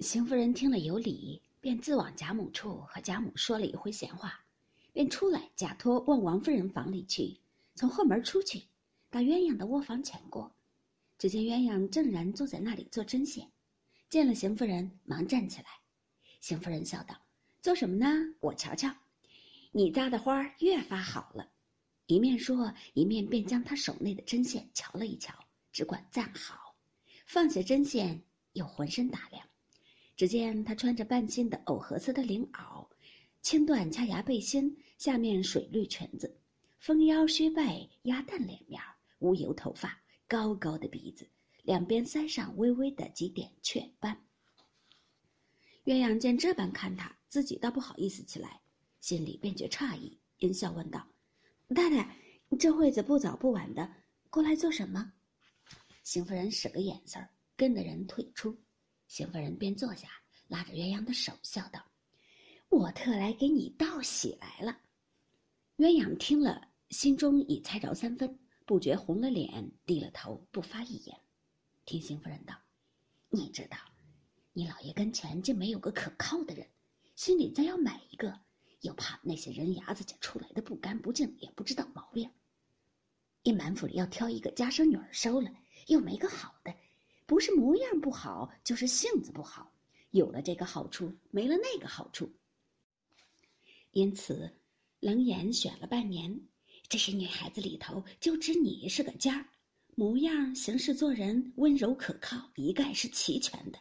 邢夫人听了有理，便自往贾母处和贾母说了一回闲话，便出来假托往王夫人房里去，从后门出去，到鸳鸯的窝房前过，只见鸳鸯正然坐在那里做针线，见了邢夫人，忙站起来。邢夫人笑道：“做什么呢？我瞧瞧，你扎的花越发好了。”一面说，一面便将她手内的针线瞧了一瞧，只管赞好，放下针线，又浑身打量。只见她穿着半新的藕荷色的绫袄，青缎掐牙背心，下面水绿裙子，丰腰削背，鸭蛋脸面，乌油头发，高高的鼻子，两边腮上微微的几点雀斑。鸳鸯见这般看他，自己倒不好意思起来，心里便觉诧异，阴笑问道：“太太，这会子不早不晚的，过来做什么？”邢夫人使个眼色儿，跟着人退出。邢夫人便坐下，拉着鸳鸯的手，笑道：“我特来给你道喜来了。”鸳鸯听了，心中已猜着三分，不觉红了脸，低了头，不发一言。听邢夫人道：“你知道，你老爷跟前竟没有个可靠的人，心里再要买一个，又怕那些人牙子家出来的不干不净，也不知道毛病。一满府里要挑一个家生女儿收了，又没个好的。”不是模样不好，就是性子不好。有了这个好处，没了那个好处。因此，冷眼选了半年，这些女孩子里头，就只你是个尖儿，模样、行事、做人温柔可靠，一概是齐全的。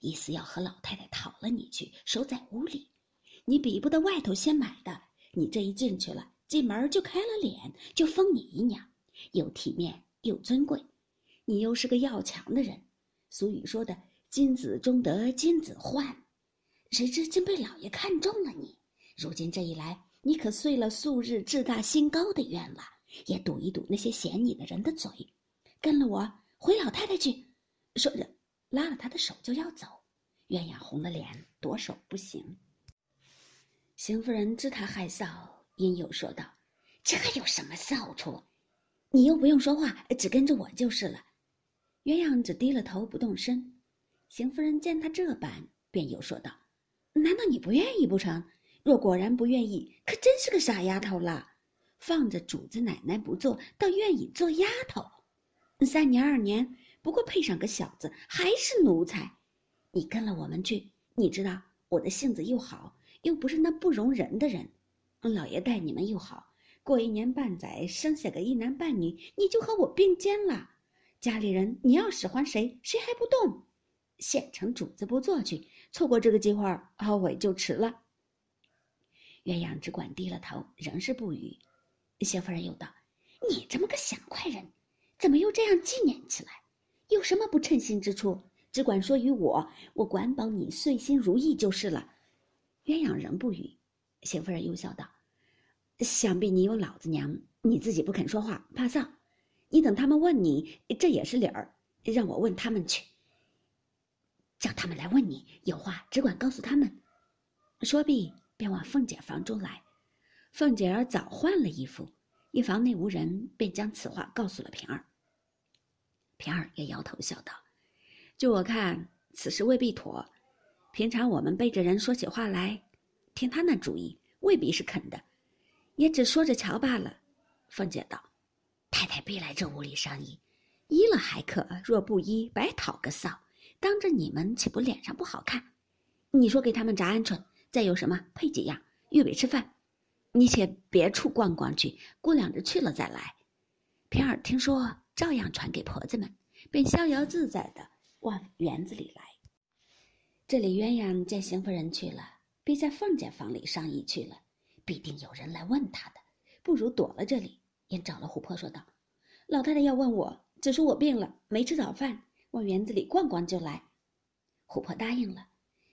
意思要和老太太讨了你去，守在屋里。你比不得外头先买的，你这一进去了，进门就开了脸，就封你姨娘，又体面又尊贵。你又是个要强的人，俗语说的“金子终得金子换”，谁知竟被老爷看中了你。如今这一来，你可遂了素日志大心高的愿了，也堵一堵那些嫌你的人的嘴。跟了我回老太太去，说着拉了他的手就要走。鸳鸯红了脸，夺手不行。邢夫人知他害臊，因又说道：“这有什么臊处？你又不用说话，只跟着我就是了。”鸳鸯只低了头不动声，邢夫人见他这般，便又说道：“难道你不愿意不成？若果然不愿意，可真是个傻丫头了。放着主子奶奶不做，倒愿意做丫头。三年二年，不过配上个小子，还是奴才。你跟了我们去，你知道我的性子又好，又不是那不容人的人。老爷待你们又好，过一年半载，生下个一男半女，你就和我并肩了。”家里人，你要使唤谁，谁还不动？现成主子不做去，错过这个机会，后悔就迟了。鸳鸯只管低了头，仍是不语。谢夫人又道：“你这么个想快人，怎么又这样纪念起来？有什么不称心之处？只管说与我，我管保你遂心如意就是了。”鸳鸯仍不语。谢夫人又笑道：“想必你有老子娘，你自己不肯说话，怕臊。”你等他们问你，这也是理儿。让我问他们去，叫他们来问你，有话只管告诉他们。说毕，便往凤姐房中来。凤姐儿早换了衣服，一房内无人，便将此话告诉了平儿。平儿也摇头笑道：“就我看，此事未必妥。平常我们背着人说起话来，听他那主意，未必是肯的，也只说着瞧罢了。”凤姐道。太太必来这屋里商议，依了还可，若不依，白讨个臊。当着你们，岂不脸上不好看？你说给他们炸鹌鹑，再有什么配几样，预备吃饭。你且别处逛逛去，过两日去了再来。平儿听说，照样传给婆子们，便逍遥自在的往园子里来。这里鸳鸯见邢夫人去了，必在凤姐房里商议去了，必定有人来问她的，不如躲了这里。便找了琥珀说道：“老太太要问我，只说我病了，没吃早饭，往园子里逛逛就来。”琥珀答应了。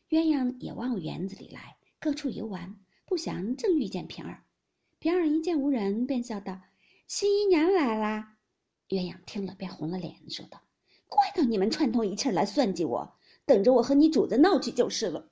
鸳鸯也往园子里来，各处游玩。不想正遇见平儿，平儿一见无人，便笑道：“新姨娘来啦！”鸳鸯听了，便红了脸，说道：“怪到你们串通一气来算计我，等着我和你主子闹去就是了。”